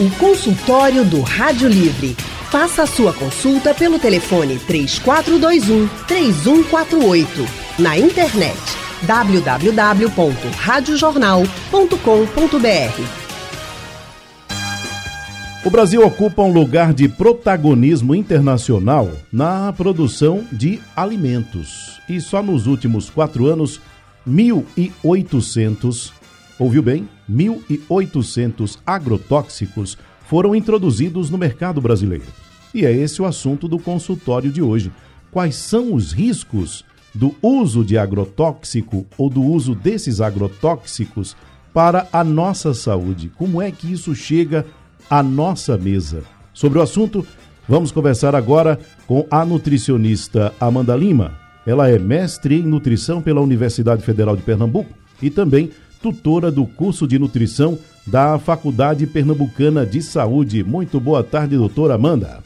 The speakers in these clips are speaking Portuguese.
O consultório do Rádio Livre. Faça a sua consulta pelo telefone 3421 3148. Na internet www.radiojornal.com.br. O Brasil ocupa um lugar de protagonismo internacional na produção de alimentos. E só nos últimos quatro anos, 1.800, ouviu bem? 1.800 agrotóxicos foram introduzidos no mercado brasileiro. E é esse o assunto do consultório de hoje. Quais são os riscos do uso de agrotóxico ou do uso desses agrotóxicos para a nossa saúde? Como é que isso chega à nossa mesa? Sobre o assunto, vamos conversar agora com a nutricionista Amanda Lima. Ela é mestre em nutrição pela Universidade Federal de Pernambuco e também tutora do curso de nutrição da Faculdade Pernambucana de Saúde. Muito boa tarde, doutora Amanda.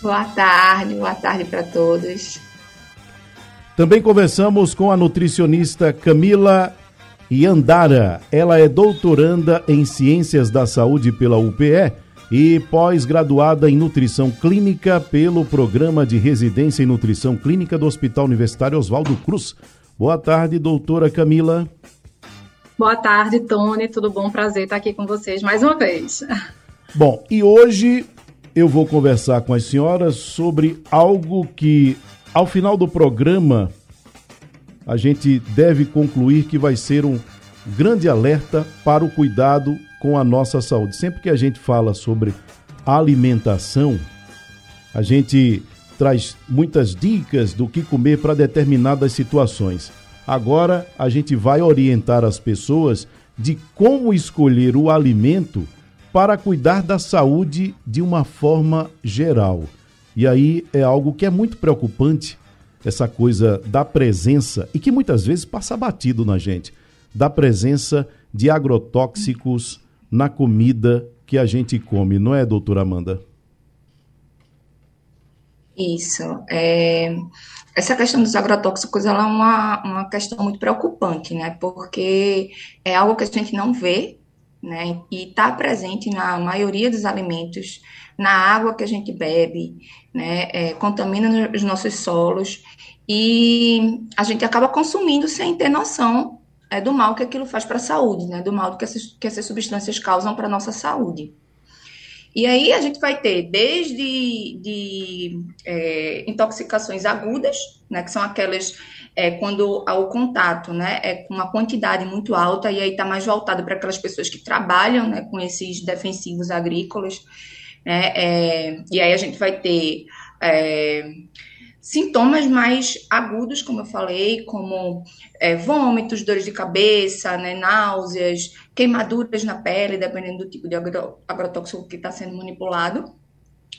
Boa tarde, boa tarde para todos. Também conversamos com a nutricionista Camila Yandara. Ela é doutoranda em Ciências da Saúde pela UPE e pós-graduada em Nutrição Clínica pelo Programa de Residência em Nutrição Clínica do Hospital Universitário Oswaldo Cruz. Boa tarde, doutora Camila. Boa tarde, Tony. Tudo bom? Prazer estar aqui com vocês mais uma vez. Bom, e hoje eu vou conversar com as senhoras sobre algo que, ao final do programa, a gente deve concluir que vai ser um grande alerta para o cuidado com a nossa saúde. Sempre que a gente fala sobre alimentação, a gente traz muitas dicas do que comer para determinadas situações. Agora a gente vai orientar as pessoas de como escolher o alimento para cuidar da saúde de uma forma geral. E aí é algo que é muito preocupante, essa coisa da presença, e que muitas vezes passa batido na gente, da presença de agrotóxicos na comida que a gente come, não é, doutora Amanda? Isso. É... Essa questão dos agrotóxicos ela é uma, uma questão muito preocupante, né? Porque é algo que a gente não vê né? E está presente na maioria dos alimentos, na água que a gente bebe, né? É, contamina os nossos solos e a gente acaba consumindo sem ter noção é, do mal que aquilo faz para a saúde, né? Do mal que essas, que essas substâncias causam para a nossa saúde. E aí a gente vai ter desde de, é, intoxicações agudas, né, que são aquelas é, quando o contato né, é com uma quantidade muito alta, e aí está mais voltado para aquelas pessoas que trabalham né, com esses defensivos agrícolas, né, é, e aí a gente vai ter é, sintomas mais agudos, como eu falei, como é, vômitos, dores de cabeça, né, náuseas, queimaduras na pele, dependendo do tipo de agrotóxico que está sendo manipulado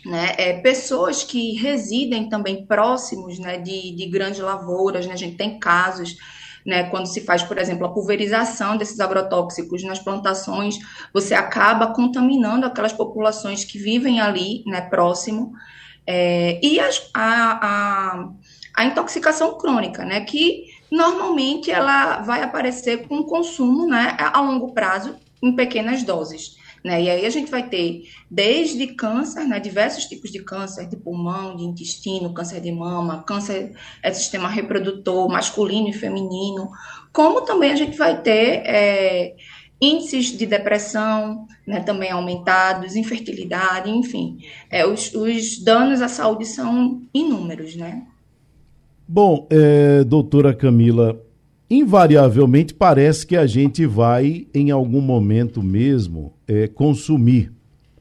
né, é, pessoas que residem também próximos né, de, de grandes lavouras, né, a gente tem casos né, quando se faz, por exemplo, a pulverização desses agrotóxicos nas plantações, você acaba contaminando aquelas populações que vivem ali, né, próximo, é, e a, a, a, intoxicação crônica, né, que normalmente ela vai aparecer com consumo, né, a longo prazo, em pequenas doses. Né? E aí a gente vai ter desde câncer, né, diversos tipos de câncer, de pulmão, de intestino, câncer de mama, câncer é sistema reprodutor masculino e feminino, como também a gente vai ter é, índices de depressão né, também aumentados, infertilidade, enfim. É, os, os danos à saúde são inúmeros, né? Bom, é, doutora Camila, invariavelmente parece que a gente vai, em algum momento mesmo, é, consumir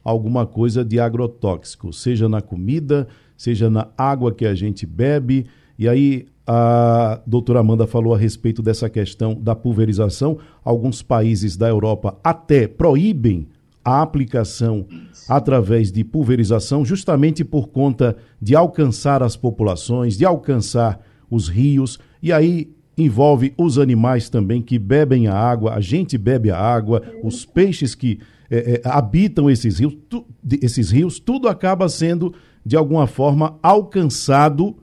alguma coisa de agrotóxico, seja na comida, seja na água que a gente bebe. E aí a doutora Amanda falou a respeito dessa questão da pulverização. Alguns países da Europa até proíbem a aplicação através de pulverização, justamente por conta de alcançar as populações, de alcançar os rios. E aí envolve os animais também que bebem a água, a gente bebe a água, os peixes que é, é, habitam esses rios, tu, esses rios, tudo acaba sendo de alguma forma alcançado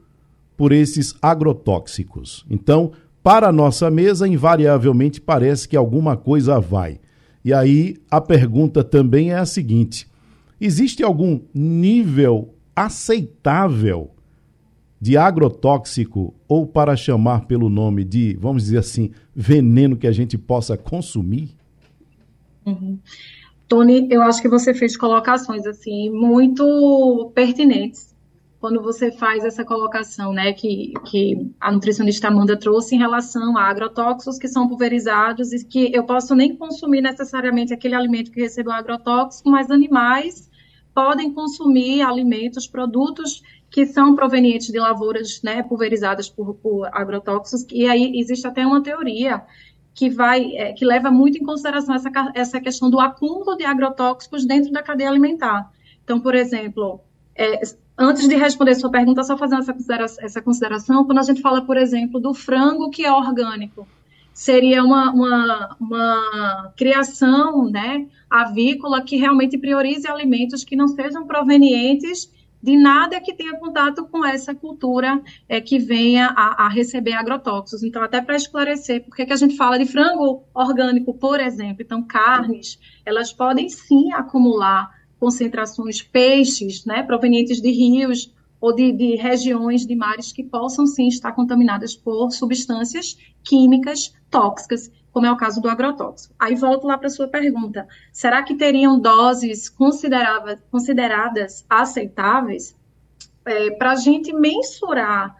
por esses agrotóxicos. Então, para a nossa mesa, invariavelmente parece que alguma coisa vai. E aí a pergunta também é a seguinte: existe algum nível aceitável de agrotóxico ou para chamar pelo nome de, vamos dizer assim, veneno que a gente possa consumir? Uhum. Tony, eu acho que você fez colocações assim muito pertinentes quando você faz essa colocação, né, que, que a nutricionista Amanda trouxe em relação a agrotóxicos que são pulverizados e que eu posso nem consumir necessariamente aquele alimento que recebeu agrotóxico, mas animais podem consumir alimentos, produtos que são provenientes de lavouras né, pulverizadas por, por agrotóxicos, e aí existe até uma teoria que vai é, que leva muito em consideração essa, essa questão do acúmulo de agrotóxicos dentro da cadeia alimentar. Então, por exemplo, é, antes de responder sua pergunta, só fazendo essa, considera essa consideração, quando a gente fala, por exemplo, do frango que é orgânico, seria uma, uma, uma criação né, avícola que realmente priorize alimentos que não sejam provenientes de nada que tenha contato com essa cultura é, que venha a, a, receber agrotóxicos. Então, até para esclarecer, por que a gente fala de frango orgânico, por exemplo? Então, carnes, elas podem sim acumular concentrações peixes, né, provenientes de rios ou de, de regiões de mares que possam sim estar contaminadas por substâncias químicas tóxicas como é o caso do agrotóxico. Aí volto lá para sua pergunta: será que teriam doses consideradas aceitáveis? É, para a gente mensurar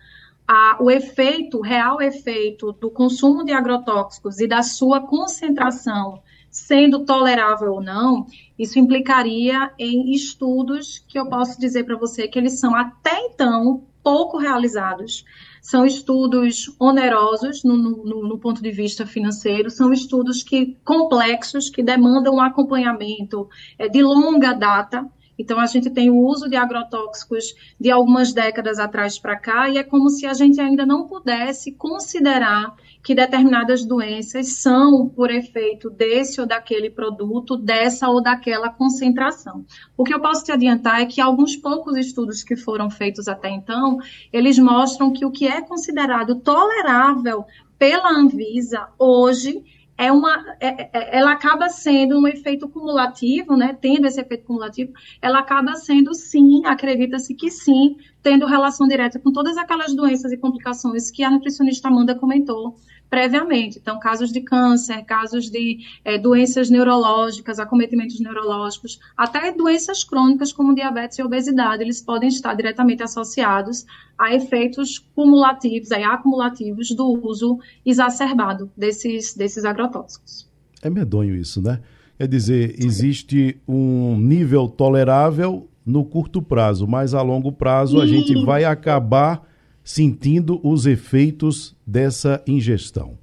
a, o efeito, o real efeito do consumo de agrotóxicos e da sua concentração sendo tolerável ou não, isso implicaria em estudos que eu posso dizer para você que eles são até então pouco realizados. São estudos onerosos no, no, no, ponto de vista financeiro, são estudos que complexos, que demandam um acompanhamento é, de longa data. Então, a gente tem o uso de agrotóxicos de algumas décadas atrás para cá, e é como se a gente ainda não pudesse considerar que determinadas doenças são por efeito desse ou daquele produto, dessa ou daquela concentração. O que eu posso te adiantar é que alguns poucos estudos que foram feitos até então, eles mostram que o que é considerado tolerável pela Anvisa hoje é uma, é, é, ela acaba sendo um efeito cumulativo, né? Tendo esse efeito cumulativo, ela acaba sendo sim, acredita-se que sim, tendo relação direta com todas aquelas doenças e complicações que a nutricionista Amanda comentou previamente. Então, casos de câncer, casos de é, doenças neurológicas, acometimentos neurológicos, até doenças crônicas como diabetes e obesidade, eles podem estar diretamente associados a efeitos cumulativos, aí, acumulativos do uso exacerbado desses, desses agrotóxicos. É medonho isso, né? Quer dizer, existe um nível tolerável no curto prazo, mas a longo prazo a gente vai acabar sentindo os efeitos dessa ingestão.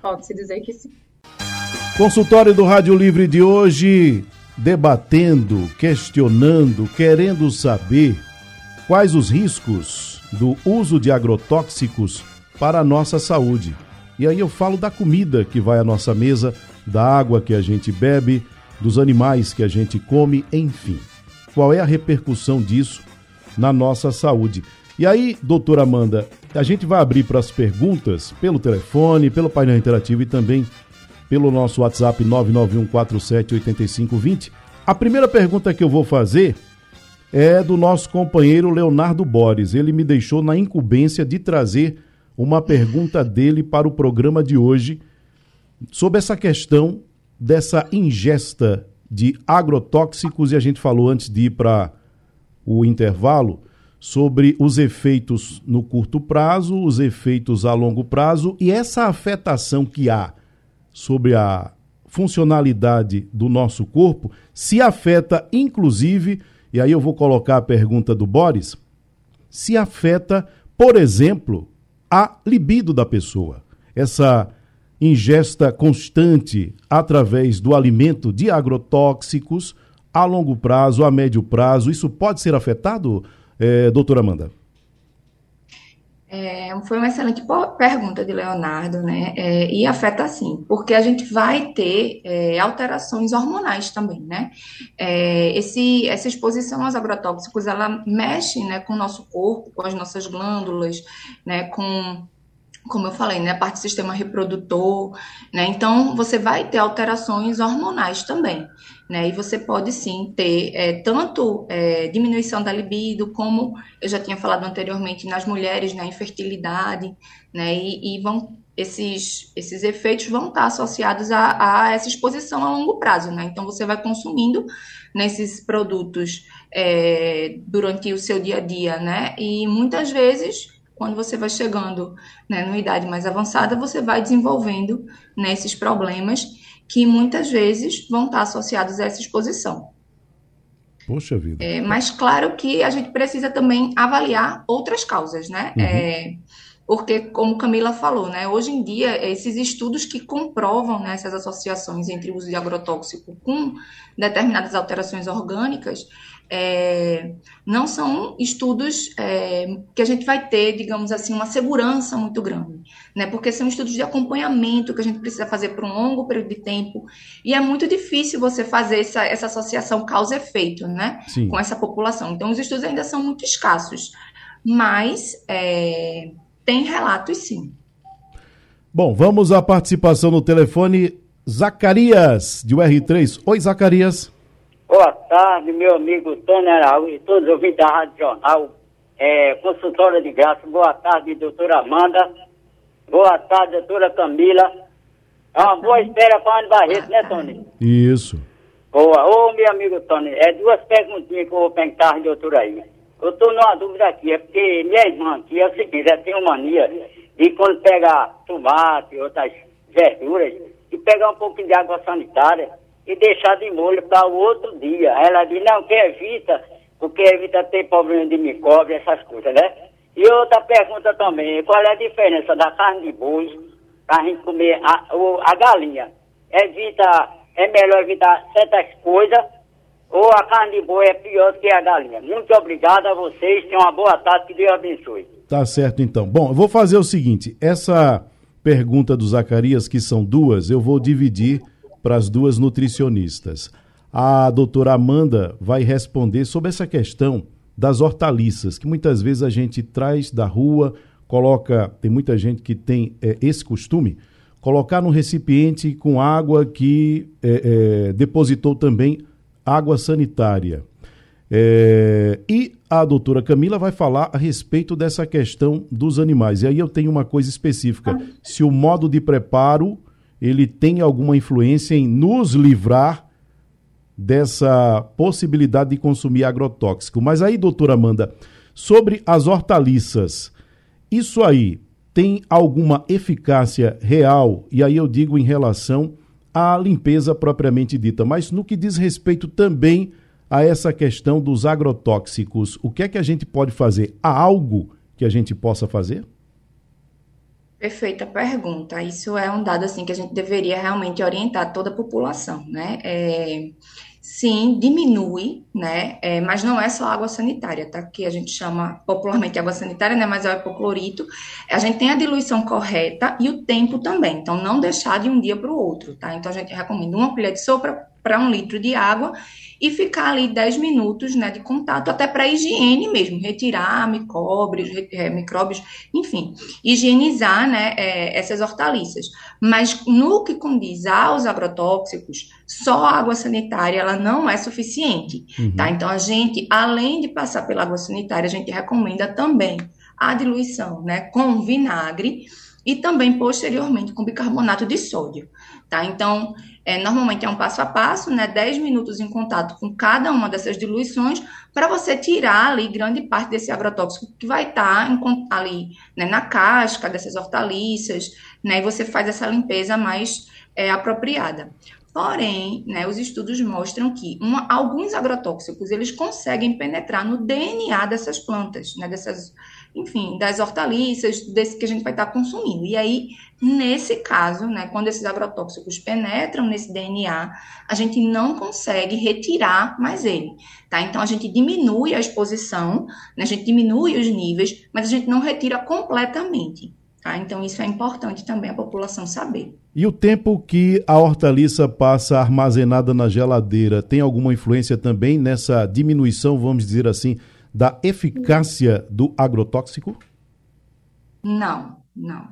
Pode-se dizer que sim. Consultório do Rádio Livre de hoje, debatendo, questionando, querendo saber quais os riscos do uso de agrotóxicos para a nossa saúde. E aí eu falo da comida que vai à nossa mesa, da água que a gente bebe, dos animais que a gente come, enfim. Qual é a repercussão disso na nossa saúde? E aí, doutora Amanda, a gente vai abrir para as perguntas pelo telefone, pelo painel interativo e também pelo nosso WhatsApp 991478520. A primeira pergunta que eu vou fazer é do nosso companheiro Leonardo Bores. Ele me deixou na incumbência de trazer uma pergunta dele para o programa de hoje sobre essa questão dessa ingesta de agrotóxicos e a gente falou antes de ir para o intervalo sobre os efeitos no curto prazo, os efeitos a longo prazo e essa afetação que há sobre a funcionalidade do nosso corpo se afeta, inclusive, e aí eu vou colocar a pergunta do Boris, se afeta, por exemplo, a libido da pessoa. Essa ingesta constante através do alimento de agrotóxicos a longo prazo, a médio prazo, isso pode ser afetado, é, doutora Amanda? É, foi uma excelente pergunta de Leonardo, né? É, e afeta sim, porque a gente vai ter é, alterações hormonais também, né? É, esse, essa exposição aos agrotóxicos, ela mexe né, com o nosso corpo, com as nossas glândulas, né? Com como eu falei, né, a parte do sistema reprodutor, né, então você vai ter alterações hormonais também, né, e você pode sim ter é, tanto é, diminuição da libido, como eu já tinha falado anteriormente nas mulheres, na né, infertilidade, né, e, e, vão esses, esses efeitos vão estar associados a, a, essa exposição a longo prazo, né, então você vai consumindo nesses produtos é, durante o seu dia a dia, né, e muitas vezes quando você vai chegando né, numa idade mais avançada, você vai desenvolvendo né, esses problemas que muitas vezes vão estar associados a essa exposição. Poxa vida. É, mas claro que a gente precisa também avaliar outras causas, né? Uhum. É, porque, como Camila falou, né, hoje em dia, esses estudos que comprovam né, essas associações entre o uso de agrotóxico com determinadas alterações orgânicas, é, não são estudos é, que a gente vai ter, digamos assim, uma segurança muito grande, né? Porque são estudos de acompanhamento que a gente precisa fazer por um longo período de tempo e é muito difícil você fazer essa, essa associação causa-efeito, né? Sim. Com essa população. Então, os estudos ainda são muito escassos, mas é, tem relatos sim. Bom, vamos à participação no telefone. Zacarias, de UR3. Oi, Zacarias. Boa tarde, meu amigo Tony Araújo e todos os ouvintes da Rádio Jornal, é, consultora de graça. Boa tarde, doutora Amanda. Boa tarde, doutora Camila. É uma boa espera para o Barreto, né, Tony? Isso. Boa. Ô, meu amigo Tony, é duas perguntinhas que eu vou perguntar, doutora aí. Eu estou numa dúvida aqui, é porque minha irmã aqui é o seguinte, ela tem uma mania de quando pega tomate, e outras verduras, e pegar um pouquinho de água sanitária e deixar de molho para o outro dia. Ela diz, não, que evita, porque evita ter problema de micróbio, essas coisas, né? E outra pergunta também, qual é a diferença da carne de boi para a gente comer a, a galinha? Evita, é melhor evitar certas coisas ou a carne de boi é pior do que a galinha? Muito obrigado a vocês, tenham uma boa tarde, que Deus abençoe. Tá certo então. Bom, eu vou fazer o seguinte, essa pergunta do Zacarias, que são duas, eu vou dividir para as duas nutricionistas. A doutora Amanda vai responder sobre essa questão das hortaliças, que muitas vezes a gente traz da rua, coloca, tem muita gente que tem é, esse costume, colocar num recipiente com água que é, é, depositou também água sanitária. É, e a doutora Camila vai falar a respeito dessa questão dos animais. E aí eu tenho uma coisa específica: se o modo de preparo ele tem alguma influência em nos livrar dessa possibilidade de consumir agrotóxico. Mas aí, doutora Amanda, sobre as hortaliças, isso aí tem alguma eficácia real? E aí eu digo em relação à limpeza propriamente dita, mas no que diz respeito também a essa questão dos agrotóxicos, o que é que a gente pode fazer? Há algo que a gente possa fazer? Perfeita pergunta. Isso é um dado assim que a gente deveria realmente orientar toda a população, né? É, sim, diminui, né? É, mas não é só água sanitária, tá? Que a gente chama popularmente água sanitária, né? Mas é o hipoclorito. A gente tem a diluição correta e o tempo também. Então, não deixar de um dia para o outro, tá? Então, a gente recomenda uma colher de sopa para um litro de água e ficar ali 10 minutos né, de contato, até para higiene mesmo, retirar micróbios, é, micróbios, enfim, higienizar né, é, essas hortaliças. Mas no que condiz aos agrotóxicos, só a água sanitária ela não é suficiente. Uhum. Tá? Então, a gente, além de passar pela água sanitária, a gente recomenda também a diluição né, com vinagre e também posteriormente com bicarbonato de sódio. Tá? Então, é, normalmente é um passo a passo, né? 10 minutos em contato com cada uma dessas diluições para você tirar ali grande parte desse agrotóxico que vai estar tá ali né, na casca dessas hortaliças, né? E você faz essa limpeza mais é, apropriada. Porém, né, os estudos mostram que uma, alguns agrotóxicos eles conseguem penetrar no DNA dessas plantas, né, dessas enfim, das hortaliças, desse que a gente vai estar consumindo. E aí, nesse caso, né, quando esses agrotóxicos penetram nesse DNA, a gente não consegue retirar mais ele, tá? Então, a gente diminui a exposição, né, a gente diminui os níveis, mas a gente não retira completamente, tá? Então, isso é importante também a população saber. E o tempo que a hortaliça passa armazenada na geladeira tem alguma influência também nessa diminuição, vamos dizer assim, da eficácia do agrotóxico? Não, não.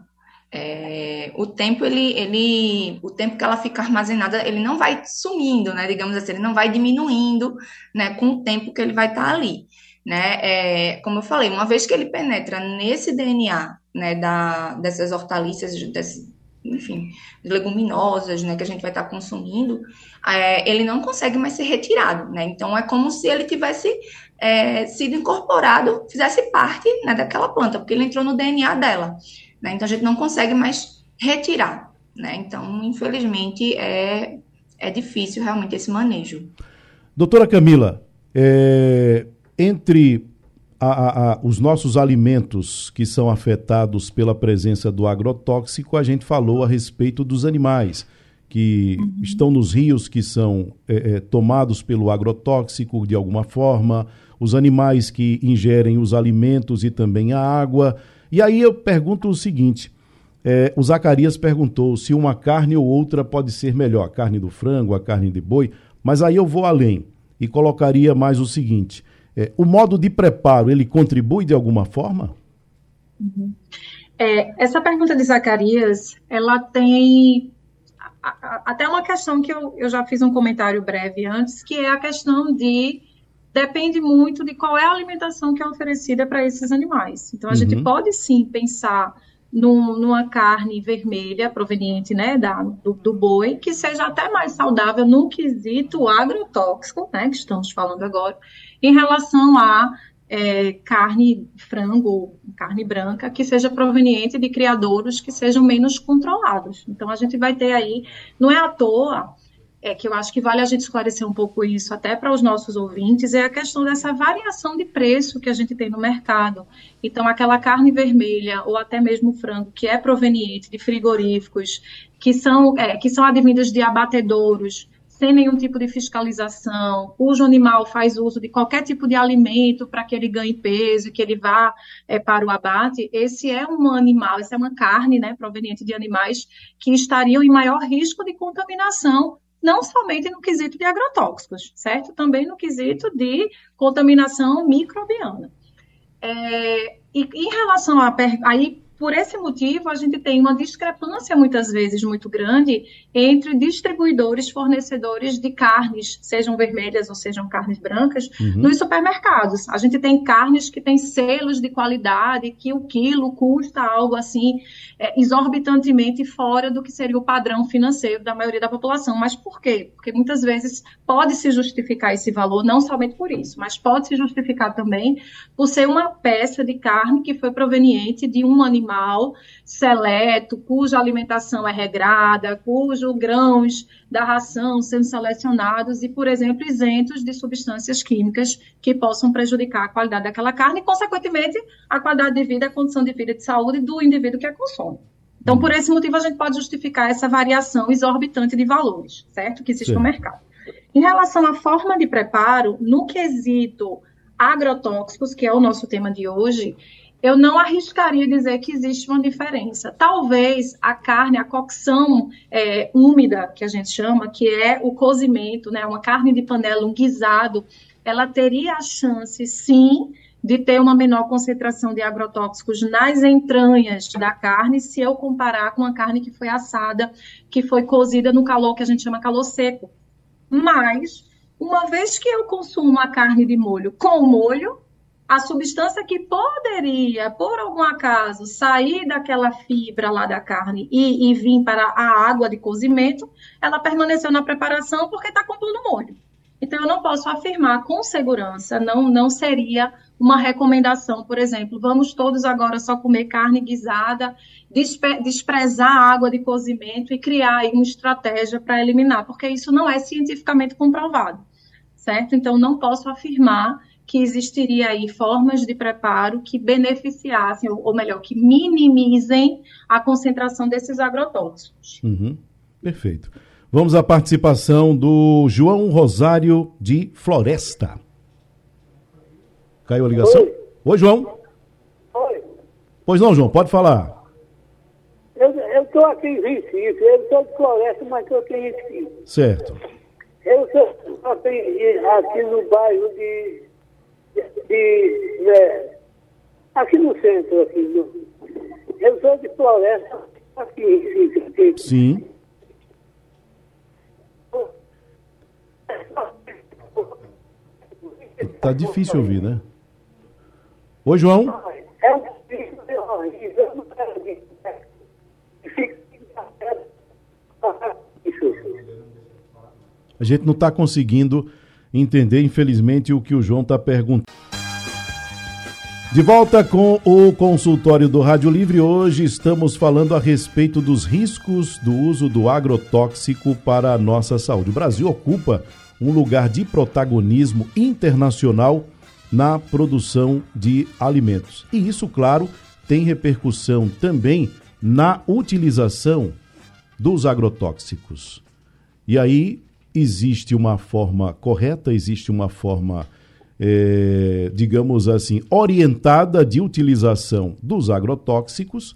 é, o tempo ele, ele, o tempo que ela fica armazenada, ele não vai sumindo, né? Digamos assim, ele não vai diminuindo, né? Com o tempo que ele vai estar tá ali, né? É, como eu falei, uma vez que ele penetra nesse DNA, né? Da, dessas hortaliças, desse, enfim, leguminosas, né? Que a gente vai estar tá consumindo, é, ele não consegue mais ser retirado, né? Então é como se ele tivesse é, sido incorporado, fizesse parte né, daquela planta, porque ele entrou no DNA dela. Né? Então a gente não consegue mais retirar. Né? Então, infelizmente, é, é difícil realmente esse manejo. Doutora Camila, é, entre a, a, os nossos alimentos que são afetados pela presença do agrotóxico, a gente falou a respeito dos animais que uhum. estão nos rios que são é, é, tomados pelo agrotóxico de alguma forma, os animais que ingerem os alimentos e também a água. E aí eu pergunto o seguinte: é, o Zacarias perguntou se uma carne ou outra pode ser melhor, a carne do frango, a carne de boi, mas aí eu vou além e colocaria mais o seguinte: é, o modo de preparo ele contribui de alguma forma? Uhum. É, essa pergunta de Zacarias, ela tem até uma questão que eu, eu já fiz um comentário breve antes, que é a questão de depende muito de qual é a alimentação que é oferecida para esses animais. Então, a uhum. gente pode sim pensar num, numa carne vermelha proveniente né, da, do, do, boi, que seja até mais saudável no quesito agrotóxico, né, que estamos falando agora, em relação a é, carne, frango, carne branca, que seja proveniente de criadouros que sejam menos controlados. Então, a gente vai ter aí, não é à toa é, que eu acho que vale a gente esclarecer um pouco isso até para os nossos ouvintes, é a questão dessa variação de preço que a gente tem no mercado. Então, aquela carne vermelha ou até mesmo frango que é proveniente de frigoríficos, que são, é, que são advindos de abatedouros, sem nenhum tipo de fiscalização, cujo animal faz uso de qualquer tipo de alimento para que ele ganhe peso, que ele vá é, para o abate, esse é um animal, essa é uma carne né, proveniente de animais que estariam em maior risco de contaminação não somente no quesito de agrotóxicos, certo? Também no quesito de contaminação microbiana. É, e em relação a aí por esse motivo, a gente tem uma discrepância, muitas vezes, muito grande entre distribuidores, fornecedores de carnes, sejam vermelhas ou sejam carnes brancas, uhum. nos supermercados. A gente tem carnes que têm selos de qualidade, que o quilo custa algo assim, é, exorbitantemente fora do que seria o padrão financeiro da maioria da população. Mas por quê? Porque muitas vezes pode se justificar esse valor, não somente por isso, mas pode se justificar também por ser uma peça de carne que foi proveniente de um animal animal seleto, cuja alimentação é regrada, cujos grãos da ração sendo selecionados e, por exemplo, isentos de substâncias químicas que possam prejudicar a qualidade daquela carne e, consequentemente, a qualidade de vida, a condição de vida e de saúde do indivíduo que a consome. Então, por esse motivo, a gente pode justificar essa variação exorbitante de valores, certo? Que existe Sim. no mercado. Em relação à forma de preparo, no quesito agrotóxicos, que é o nosso tema de hoje, eu não arriscaria dizer que existe uma diferença. Talvez a carne, a cocção é, úmida, que a gente chama, que é o cozimento, né, uma carne de panela, um guisado, ela teria a chance, sim, de ter uma menor concentração de agrotóxicos nas entranhas da carne, se eu comparar com a carne que foi assada, que foi cozida no calor que a gente chama calor seco. Mas, uma vez que eu consumo a carne de molho com molho, a substância que poderia, por algum acaso, sair daquela fibra lá da carne e, e vir para a água de cozimento, ela permaneceu na preparação porque está compondo molho. Então, eu não posso afirmar com segurança, não, não seria uma recomendação, por exemplo, vamos todos agora só comer carne guisada, despre desprezar a água de cozimento e criar aí uma estratégia para eliminar, porque isso não é cientificamente comprovado, certo? Então, não posso afirmar que existiria aí formas de preparo que beneficiassem, ou melhor, que minimizem a concentração desses agrotóxicos. Uhum. Perfeito. Vamos à participação do João Rosário de Floresta. Caiu a ligação? Oi, Oi João. Oi. Pois não, João, pode falar. Eu estou aqui em Recife, eu estou de Floresta, mas estou aqui em Recife. Certo. Eu estou aqui no bairro de de, né, aqui no centro, aqui, no, eu sou de floresta, aqui aqui. Sim. Tá difícil ouvir, né? Oi, João. É um. A gente não está conseguindo entender, infelizmente, o que o João está perguntando. De volta com o consultório do Rádio Livre. Hoje estamos falando a respeito dos riscos do uso do agrotóxico para a nossa saúde. O Brasil ocupa um lugar de protagonismo internacional na produção de alimentos. E isso, claro, tem repercussão também na utilização dos agrotóxicos. E aí existe uma forma correta, existe uma forma, eh, digamos assim, orientada de utilização dos agrotóxicos,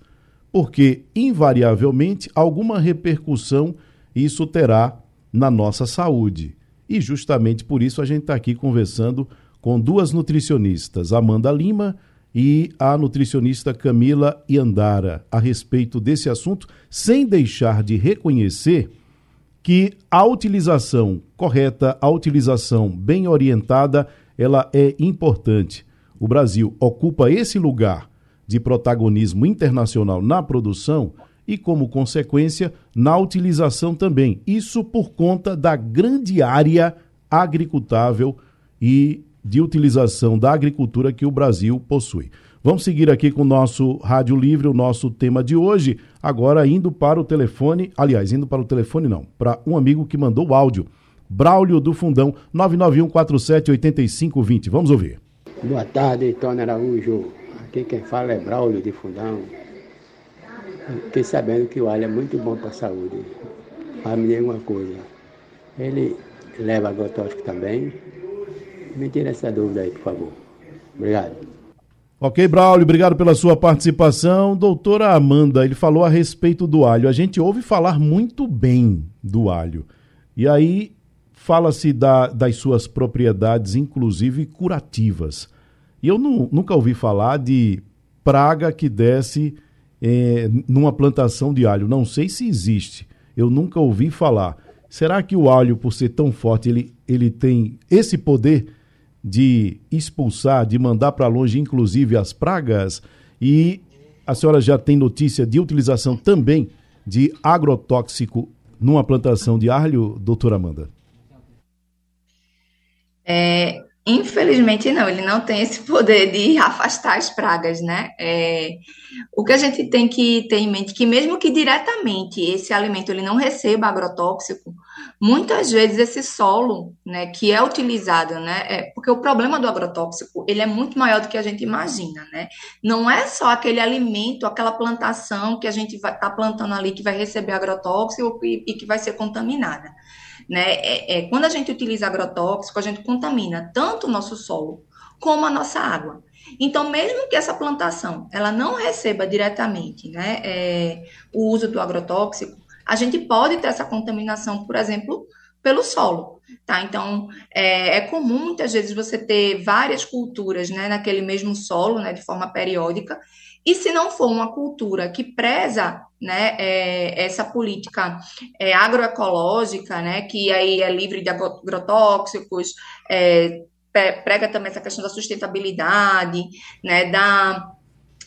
porque invariavelmente alguma repercussão isso terá na nossa saúde. E justamente por isso a gente está aqui conversando com duas nutricionistas, Amanda Lima e a nutricionista Camila Iandara, a respeito desse assunto, sem deixar de reconhecer que a utilização correta, a utilização bem orientada, ela é importante. O Brasil ocupa esse lugar de protagonismo internacional na produção e, como consequência, na utilização também. Isso por conta da grande área agricultável e de utilização da agricultura que o Brasil possui. Vamos seguir aqui com o nosso Rádio Livre, o nosso tema de hoje, agora indo para o telefone, aliás, indo para o telefone não, para um amigo que mandou o áudio, Braulio do Fundão, 991478520. Vamos ouvir. Boa tarde, Tony Araújo. Aqui quem fala é Braulio de Fundão. Fiquei sabendo que o alho é muito bom para a saúde. Mas me diga uma coisa, ele leva agrotóxico também? Me tira essa dúvida aí, por favor. Obrigado. Ok, Braulio, obrigado pela sua participação. Doutora Amanda, ele falou a respeito do alho. A gente ouve falar muito bem do alho. E aí fala-se da, das suas propriedades, inclusive curativas. E eu nu- nunca ouvi falar de praga que desce eh, numa plantação de alho. Não sei se existe. Eu nunca ouvi falar. Será que o alho, por ser tão forte, ele, ele tem esse poder de expulsar, de mandar para longe, inclusive, as pragas? E a senhora já tem notícia de utilização também de agrotóxico numa plantação de alho, doutora Amanda? É, infelizmente não, ele não tem esse poder de afastar as pragas, né? É, o que a gente tem que ter em mente é que mesmo que diretamente esse alimento ele não receba agrotóxico, muitas vezes esse solo, né, que é utilizado, né, é, porque o problema do agrotóxico ele é muito maior do que a gente imagina, né? Não é só aquele alimento, aquela plantação que a gente vai estar plantando ali que vai receber agrotóxico e, e que vai ser contaminada né? É, é, quando a gente utiliza agrotóxico, a gente contamina tanto o nosso solo como a nossa água. Então, mesmo que essa plantação ela não receba diretamente né, é, o uso do agrotóxico, a gente pode ter essa contaminação, por exemplo, pelo solo. Tá? Então, é, é comum muitas vezes você ter várias culturas né, naquele mesmo solo, né, de forma periódica, e se não for uma cultura que preza né, é, essa política é, agroecológica, né, que aí é livre de agrotóxicos, é, prega também essa questão da sustentabilidade, né, da,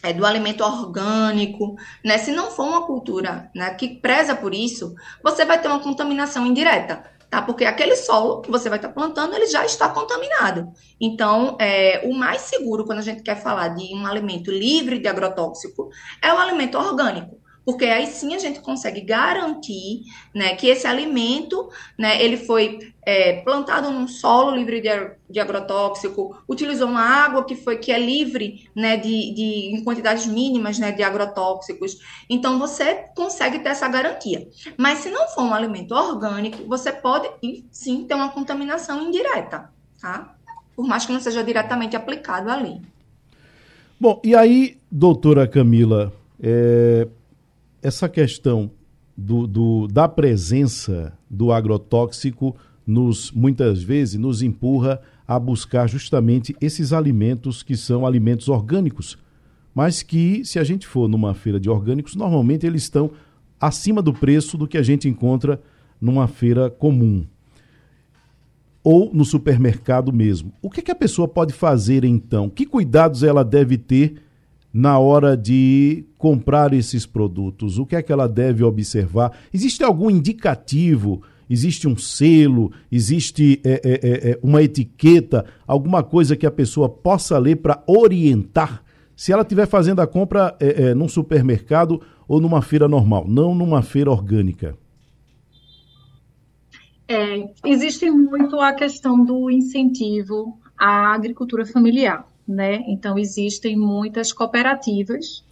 é, do alimento orgânico, né, se não for uma cultura né, que preza por isso, você vai ter uma contaminação indireta, tá? Porque aquele solo que você vai estar plantando, ele já está contaminado. Então, é, o mais seguro quando a gente quer falar de um alimento livre de agrotóxico é o alimento orgânico porque aí sim a gente consegue garantir né, que esse alimento né, ele foi é, plantado num solo livre de, de, agrotóxico, utilizou uma água que foi que é livre né, de, de, em quantidades mínimas né, de agrotóxicos. Então você consegue ter essa garantia. Mas se não for um alimento orgânico, você pode sim ter uma contaminação indireta, tá? Por mais que não seja diretamente aplicado ali. Bom, e aí, doutora Camila, é, essa questão do, do, da presença do agrotóxico nos muitas vezes nos empurra a buscar justamente esses alimentos que são alimentos orgânicos, mas que, se a gente for numa feira de orgânicos, normalmente eles estão acima do preço do que a gente encontra numa feira comum ou no supermercado mesmo. O que, é que a pessoa pode fazer então? Que cuidados ela deve ter na hora de comprar esses produtos? O que é que ela deve observar? Existe algum indicativo? Existe um selo? Existe é, é, é, é uma etiqueta? Alguma coisa que a pessoa possa ler para orientar? Se ela estiver fazendo a compra é, é, num supermercado ou numa feira normal, não numa feira orgânica. Existe muito a questão do incentivo à agricultura familiar, né? Então, existem muitas cooperativas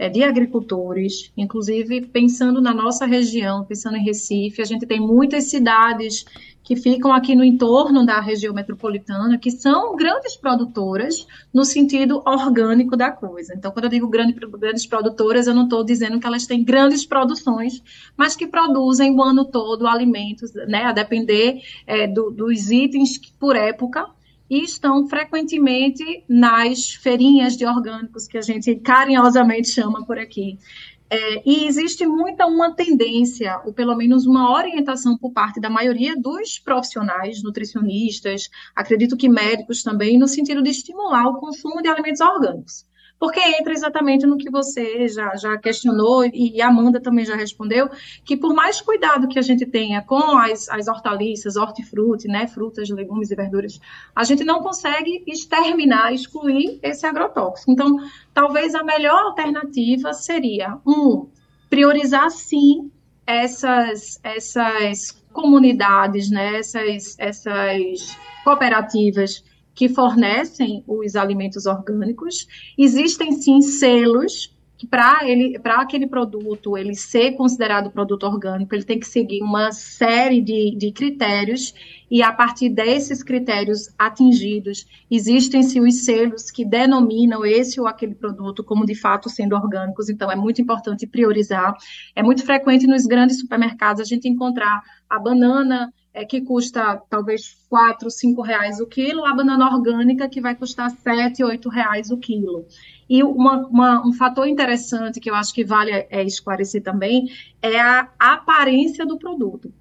é, de agricultores, inclusive pensando na nossa região, pensando em Recife, a gente tem muitas cidades que ficam aqui no entorno da região metropolitana, que são grandes produtoras no sentido orgânico da coisa. Então, quando eu digo grande, grandes produtoras, eu não estou dizendo que elas têm grandes produções, mas que produzem o ano todo alimentos, né, a depender é, do, dos itens por época, e estão frequentemente nas feirinhas de orgânicos que a gente carinhosamente chama por aqui. É, e existe muita uma tendência, ou pelo menos uma orientação por parte da maioria dos profissionais, nutricionistas, acredito que médicos também, no sentido de estimular o consumo de alimentos orgânicos porque entra exatamente no que você já, já questionou e a Amanda também já respondeu, que por mais cuidado que a gente tenha com as, as hortaliças, hortifruti, né, frutas, legumes e verduras, a gente não consegue exterminar, excluir esse agrotóxico. Então, talvez a melhor alternativa seria, um, priorizar sim essas, essas comunidades, né, essas, essas cooperativas que fornecem os alimentos orgânicos. Existem sim selos para ele, para aquele produto ele ser considerado produto orgânico, ele tem que seguir uma série de, de critérios e a partir desses critérios atingidos, existem-se os selos que denominam esse ou aquele produto como de fato sendo orgânicos. Então é muito importante priorizar. É muito frequente nos grandes supermercados a gente encontrar a banana é, que custa talvez 4, 5 reais o quilo, a banana orgânica que vai custar 7, 8 reais o quilo. E uma, uma, um fator interessante que eu acho que vale é, esclarecer também é a aparência do produto.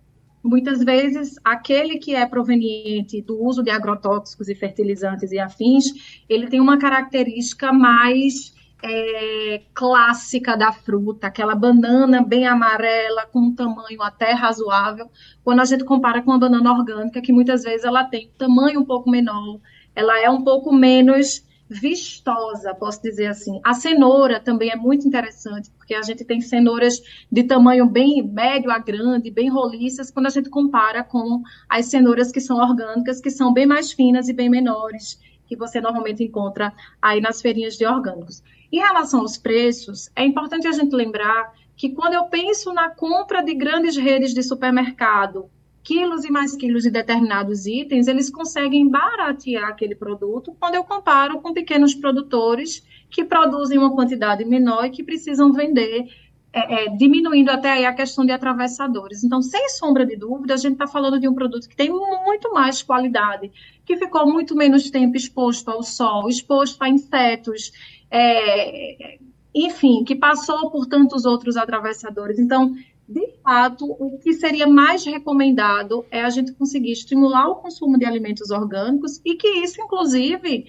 Muitas vezes, aquele que é proveniente do uso de agrotóxicos e fertilizantes e afins, ele tem uma característica mais é, clássica da fruta, aquela banana bem amarela, com um tamanho até razoável, quando a gente compara com a banana orgânica, que muitas vezes ela tem tamanho um pouco menor, ela é um pouco menos vistosa, posso dizer assim. A cenoura também é muito interessante, porque a gente tem cenouras de tamanho bem médio a grande, bem roliças, quando a gente compara com as cenouras que são orgânicas, que são bem mais finas e bem menores, que você normalmente encontra aí nas feirinhas de orgânicos. Em relação aos preços, é importante a gente lembrar que quando eu penso na compra de grandes redes de supermercado, quilos e mais quilos de determinados itens, eles conseguem baratear aquele produto quando eu comparo com pequenos produtores que produzem uma quantidade menor e que precisam vender, é, é, diminuindo até aí a questão de atravessadores. Então, sem sombra de dúvida, a gente está falando de um produto que tem muito mais qualidade, que ficou muito menos tempo exposto ao sol, exposto a insetos, é, enfim, que passou por tantos outros atravessadores. Então, de fato, o que seria mais recomendado é a gente conseguir estimular o consumo de alimentos orgânicos e que isso, inclusive,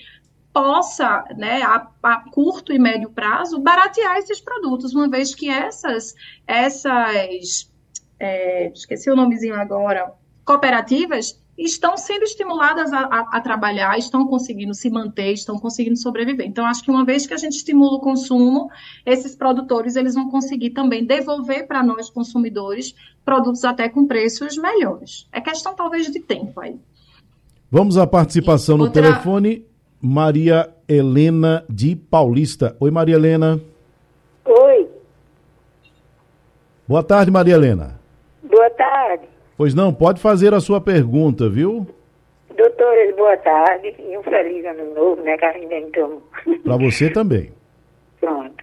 possa, né, a, a, curto e médio prazo, baratear esses produtos, uma vez que essas, essas é, esqueci o nomezinho agora, cooperativas, estão sendo estimuladas a, a, a, trabalhar, estão conseguindo se manter, estão conseguindo sobreviver. Então, acho que uma vez que a gente estimula o consumo, esses produtores eles vão conseguir também devolver para nós consumidores produtos até com preços melhores. É questão talvez de tempo aí. Vamos à participação no Outra... telefone. Maria Helena de Paulista. Oi, Maria Helena. Oi. Boa tarde, Maria Helena. Pois não, pode fazer a sua pergunta, viu? Doutores, boa tarde e um feliz ano novo, né, Carlinhos? Então. Para você também. Pronto.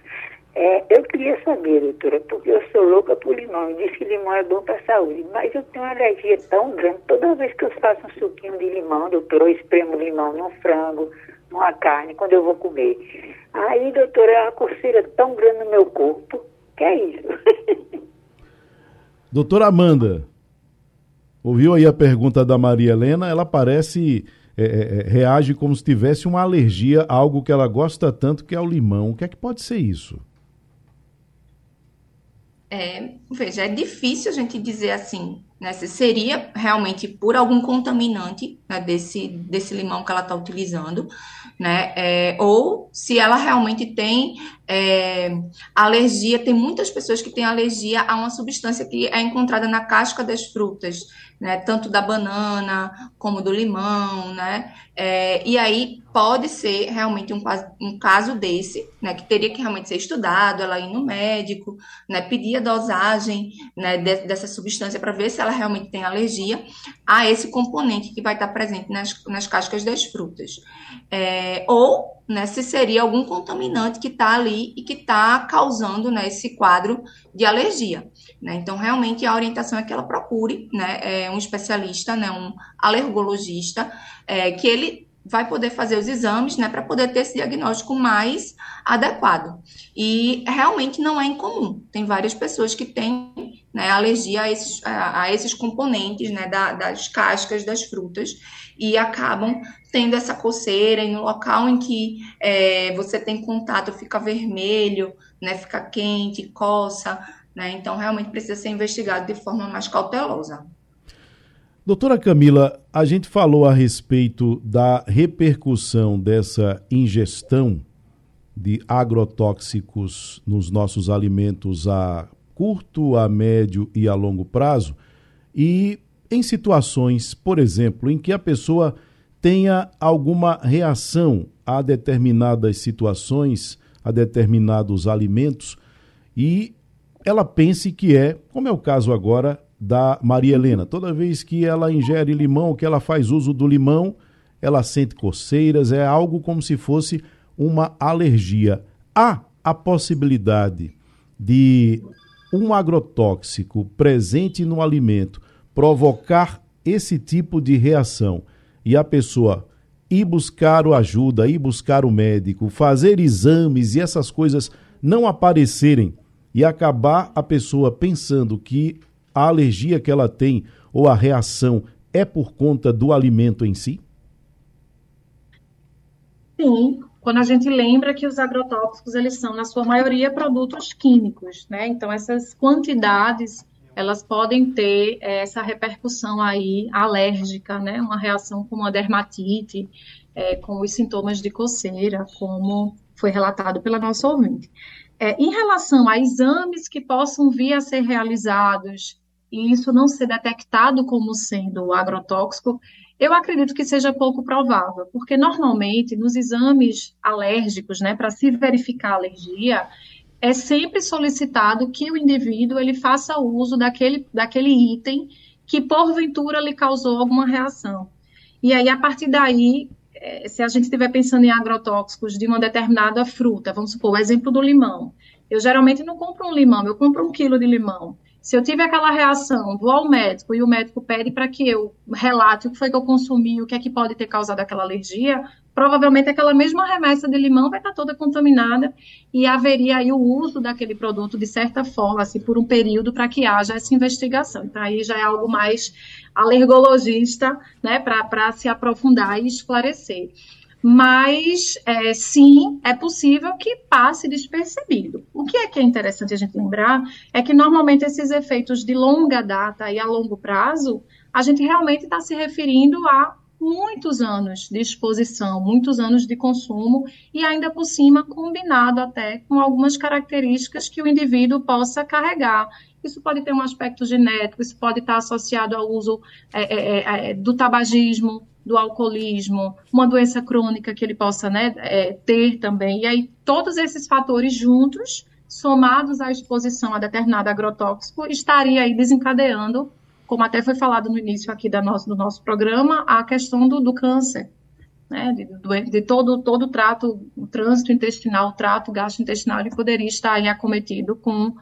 É, eu queria saber, doutora, porque eu sou louca por limão, diz que limão é bom para a saúde, mas eu tenho uma alergia tão grande. Toda vez que eu faço um suquinho de limão, doutora, eu espremo limão no frango, uma carne quando eu vou comer. Aí, doutora, é uma coceira tão grande no meu corpo. Que é isso? Doutora Amanda, ouviu aí a pergunta da Maria Helena? Ela parece, é, é, é, reage como se tivesse uma alergia a algo que ela gosta tanto, que é o limão. O que é que pode ser isso? É, veja, é difícil a gente dizer assim, né? Se seria realmente por algum contaminante né, desse, desse limão que ela está utilizando, né? É, ou se ela realmente tem é, alergia, tem muitas pessoas que têm alergia a uma substância que é encontrada na casca das frutas, né? Tanto da banana como do limão, né? É, e aí pode ser realmente um, um caso desse, né? Que teria que realmente ser estudado, ela ir no médico, né? Pedir a dosagem né, de, dessa substância para ver se ela realmente tem alergia a esse componente que vai estar presente nas, nas cascas das frutas. É, ou né, se seria algum contaminante que está ali e que está causando né, esse quadro de alergia. Né? Então, realmente, a orientação é que ela procure né, é, um especialista, né, um alergologista, é, que ele vai poder fazer os exames, né, para poder ter esse diagnóstico mais adequado. E realmente não é incomum. Tem várias pessoas que têm né, alergia a esses, a, a esses componentes, né, da, das cascas das frutas e acabam tendo essa coceira e no local em que é, você tem contato fica vermelho, né, fica quente, coça, né, então realmente precisa ser investigado de forma mais cautelosa. Doutora Camila, a gente falou a respeito da repercussão dessa ingestão de agrotóxicos nos nossos alimentos a curto, a médio e a longo prazo. E em situações, por exemplo, em que a pessoa tenha alguma reação a determinadas situações, a determinados alimentos, e ela pense que é, como é o caso agora da Maria Helena. Toda vez que ela ingere limão, que ela faz uso do limão, ela sente coceiras, é algo como se fosse uma alergia. Há a possibilidade de um agrotóxico presente no alimento provocar esse tipo de reação e a pessoa ir buscar o ajuda, ir buscar o médico, fazer exames e essas coisas não aparecerem e acabar a pessoa pensando que a alergia que ela tem ou a reação é por conta do alimento em si? Sim, quando a gente lembra que os agrotóxicos eles são na sua maioria produtos químicos, né? Então essas quantidades elas podem ter é, essa repercussão aí alérgica, né? Uma reação como a dermatite, é, com os sintomas de coceira, como foi relatado pela nossa ouvinte. É, em relação a exames que possam vir a ser realizados e isso não ser detectado como sendo agrotóxico, eu acredito que seja pouco provável, porque normalmente nos exames alérgicos, né, para se verificar a alergia, é sempre solicitado que o indivíduo ele faça uso daquele, daquele item que porventura lhe causou alguma reação. E aí, a partir daí, se a gente estiver pensando em agrotóxicos de uma determinada fruta, vamos supor, o exemplo do limão. Eu geralmente não compro um limão, eu compro um quilo de limão. Se eu tive aquela reação, vou ao médico e o médico pede para que eu relate o que foi que eu consumi, o que é que pode ter causado aquela alergia, provavelmente aquela mesma remessa de limão vai estar toda contaminada e haveria aí o uso daquele produto de certa forma, assim, por um período para que haja essa investigação. Então aí já é algo mais alergologista, né, para se aprofundar e esclarecer mas é, sim, é possível que passe despercebido. O que é que é interessante a gente lembrar é que normalmente esses efeitos de longa data e a longo prazo, a gente realmente está se referindo a muitos anos de exposição, muitos anos de consumo e ainda por cima combinado até com algumas características que o indivíduo possa carregar. Isso pode ter um aspecto genético, isso pode estar associado ao uso é, é, é, é do tabagismo, do alcoolismo, uma doença crônica que ele possa né, é, ter também. E aí, todos esses fatores juntos, somados à exposição a determinado agrotóxico, estaria aí desencadeando, como até foi falado no início aqui da nosso, do nosso programa, a questão do, do câncer. Né, de, de, todo, todo o trato, o trânsito intestinal, o trato gastrointestinal, ele poderia estar aí acometido com,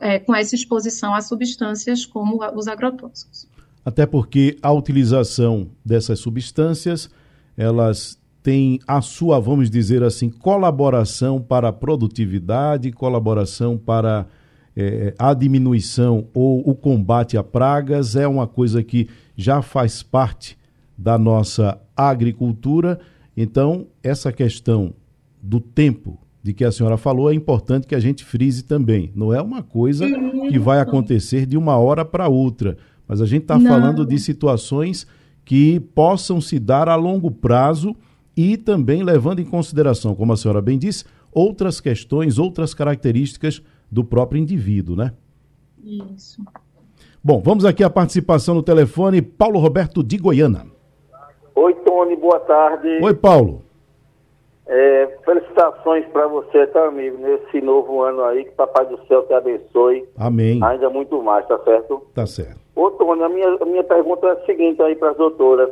é, com essa exposição a substâncias como os agrotóxicos até porque a utilização dessas substâncias, elas tem a sua, vamos dizer assim, colaboração para a produtividade, colaboração para é, a diminuição ou o combate a pragas, é uma coisa que já faz parte da nossa agricultura. Então, essa questão do tempo de que a senhora falou é importante que a gente frise também. Não é uma coisa que vai acontecer de uma hora para outra, mas a gente está falando de situações que possam se dar a longo prazo e também levando em consideração, como a senhora bem disse, outras questões, outras características do próprio indivíduo, né? Isso. Bom, vamos aqui à participação no telefone, Paulo Roberto de Goiânia. Oi, Tony, boa tarde. Oi, Paulo. É, felicitações para você, tá, amigo, nesse novo ano aí, que Papai do Céu te abençoe. Amém. Ainda muito mais, tá certo? Tá certo. Ô, Tony, a minha, a minha pergunta é a seguinte aí para as doutoras.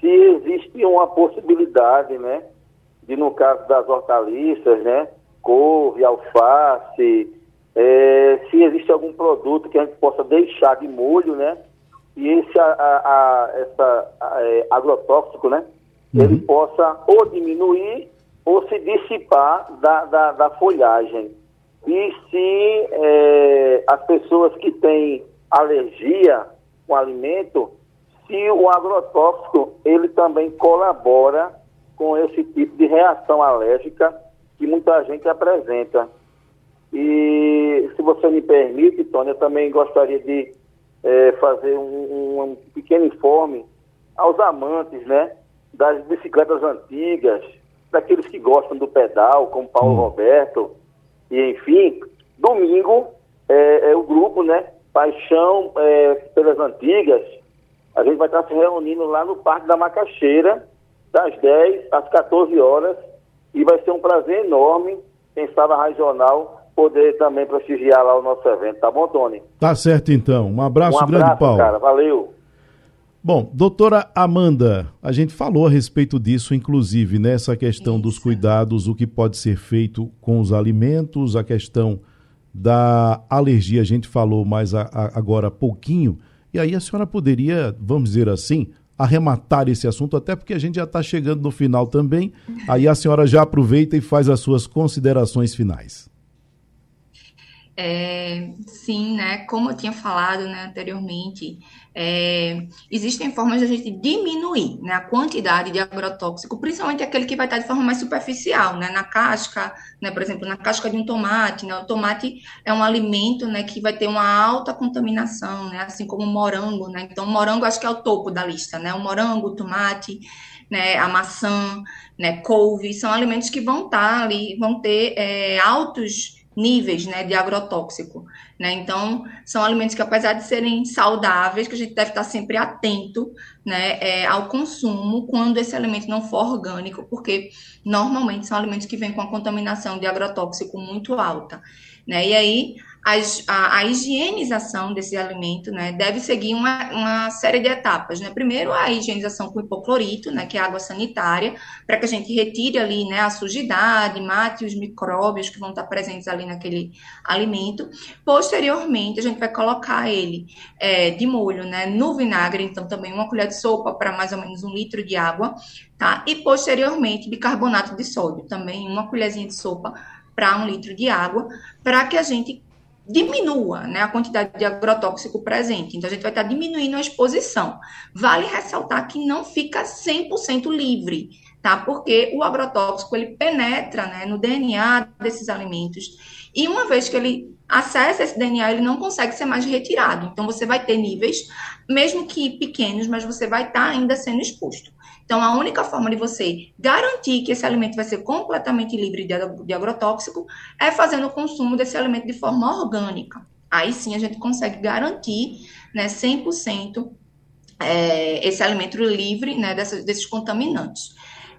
Se existe uma possibilidade, né, de no caso das hortaliças, né, couve, alface, é, se existe algum produto que a gente possa deixar de molho, né, e esse a, a, a essa, é, agrotóxico, né, uhum. ele possa ou diminuir ou se dissipar da, da, da folhagem. E se é, as pessoas que têm alergia com alimento, se o agrotóxico ele também colabora com esse tipo de reação alérgica que muita gente apresenta. E se você me permite, Tony, eu também gostaria de é, fazer um, um, pequeno informe aos amantes, né, das bicicletas antigas, daqueles que gostam do pedal, como Paulo hum. Roberto, e enfim, domingo é, é, o grupo, né, Paixão é, pelas Antigas, a gente vai estar se reunindo lá no Parque da Macaxeira, das 10 às 14 horas, e vai ser um prazer enorme, quem sabe a regional, poder também prestigiar lá o nosso evento, tá bom, Tony? Tá certo então. Um abraço, um abraço grande, Paulo. cara, valeu. Bom, doutora Amanda, a gente falou a respeito disso, inclusive, nessa né, questão Isso. dos cuidados, o que pode ser feito com os alimentos, a questão da alergia, a gente falou mais a, a, agora há pouquinho, e aí a senhora poderia, vamos dizer assim, arrematar esse assunto, até porque a gente já está chegando no final também, aí a senhora já aproveita e faz as suas considerações finais. É, sim, né? Como eu tinha falado né, anteriormente, é, existem formas de a gente diminuir né, a quantidade de agrotóxico, principalmente aquele que vai estar de forma mais superficial, né? Na casca, né, por exemplo, na casca de um tomate, né? O tomate é um alimento né, que vai ter uma alta contaminação, né? Assim como o morango, né? Então, o morango acho que é o topo da lista, né? O morango, o tomate, né, a maçã, né, couve, são alimentos que vão estar ali, vão ter é, altos níveis né, de agrotóxico. Né? Então, são alimentos que, apesar de serem saudáveis, que a gente deve estar sempre atento né, é, ao consumo quando esse alimento não for orgânico, porque normalmente são alimentos que vêm com a contaminação de agrotóxico muito alta. Né? E aí, a, a, higienização desse alimento, né, deve seguir uma, uma série de etapas, né? Primeiro, a higienização com hipoclorito, né, que é água sanitária, para que a gente retire ali, né, a sujidade, mate os micróbios que vão estar presentes ali naquele alimento. Posteriormente, a gente vai colocar ele é, de molho, né, no vinagre, então também uma colher de sopa para mais ou menos um litro de água, tá? E posteriormente, bicarbonato de sódio, também uma colherzinha de sopa para um litro de água, para que a gente diminua né, a quantidade de agrotóxico presente. Então, a gente vai estar diminuindo a exposição. Vale ressaltar que não fica 100% livre, tá? Porque o agrotóxico, ele penetra né, no DNA desses alimentos. E uma vez que ele acessa esse DNA, ele não consegue ser mais retirado. Então, você vai ter níveis, mesmo que pequenos, mas você vai estar ainda sendo exposto. Então, a única forma de você garantir que esse alimento vai ser completamente livre de agrotóxico é fazendo o consumo desse alimento de forma orgânica. Aí sim a gente consegue garantir né, 100% é, esse alimento livre né, dessas, desses contaminantes.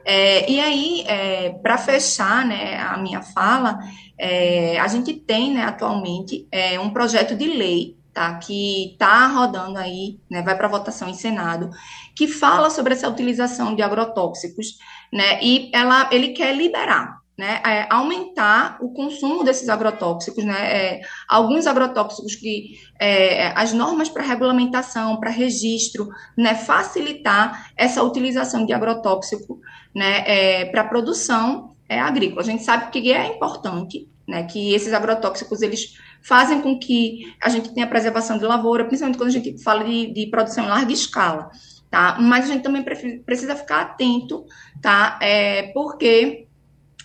É, e aí, é, para fechar né, a minha fala, é, a gente tem né, atualmente é, um projeto de lei tá, que está rodando aí, né, vai para votação em Senado, que fala sobre essa utilização de agrotóxicos, né, e ela, ele quer liberar né, é, aumentar o consumo desses agrotóxicos, né, é, alguns agrotóxicos que é, as normas para regulamentação, para registro, né, facilitar essa utilização de agrotóxico, né, é, para produção é, agrícola. A gente sabe que é importante, né, que esses agrotóxicos eles fazem com que a gente tenha preservação de lavoura, principalmente quando a gente fala de, de produção em larga escala, tá? Mas a gente também precisa ficar atento, tá? É, porque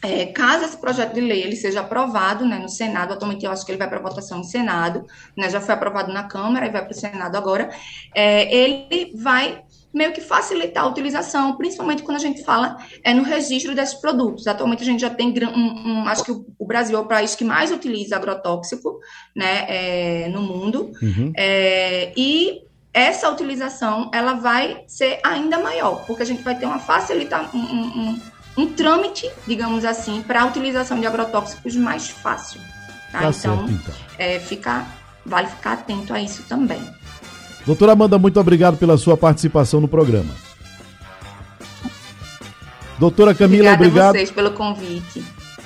é, caso esse projeto de lei ele seja aprovado né, no Senado, atualmente eu acho que ele vai para votação no Senado, né, já foi aprovado na Câmara e vai para o Senado agora, é, ele vai meio que facilitar a utilização, principalmente quando a gente fala é, no registro desses produtos. Atualmente a gente já tem, um, um, acho que o, Brasil é o país que mais utiliza agrotóxico né, é, no mundo, uhum. é, e essa utilização ela vai ser ainda maior, porque a gente vai ter uma facilitação, um, um um trâmite, digamos assim, para a utilização de agrotóxicos mais fácil. Tá? Tá então, certo, então. É, fica, vale ficar atento a isso também. Doutora Amanda, muito obrigado pela sua participação no programa. Doutora Camila, Obrigada obrigado. a vocês pelo convite.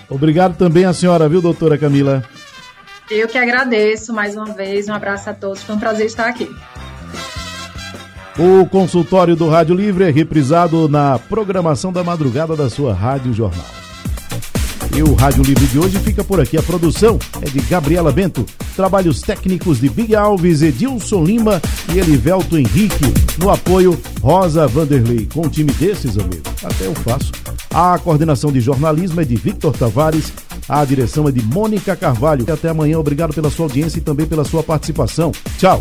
Obrigado também a senhora, viu, doutora Camila? Eu que agradeço mais uma vez. Um abraço a todos. Foi um prazer estar aqui. O consultório do Rádio Livre é reprisado na programação da madrugada da sua Rádio Jornal. E o Rádio Livre de hoje fica por aqui. A produção é de Gabriela Bento. Trabalhos técnicos de Big Alves, Edilson Lima e Elivelto Henrique. No apoio, Rosa Vanderlei. Com um time desses, amigo, até eu faço. A coordenação de jornalismo é de Victor Tavares. A direção é de Mônica Carvalho. Até amanhã. Obrigado pela sua audiência e também pela sua participação. Tchau.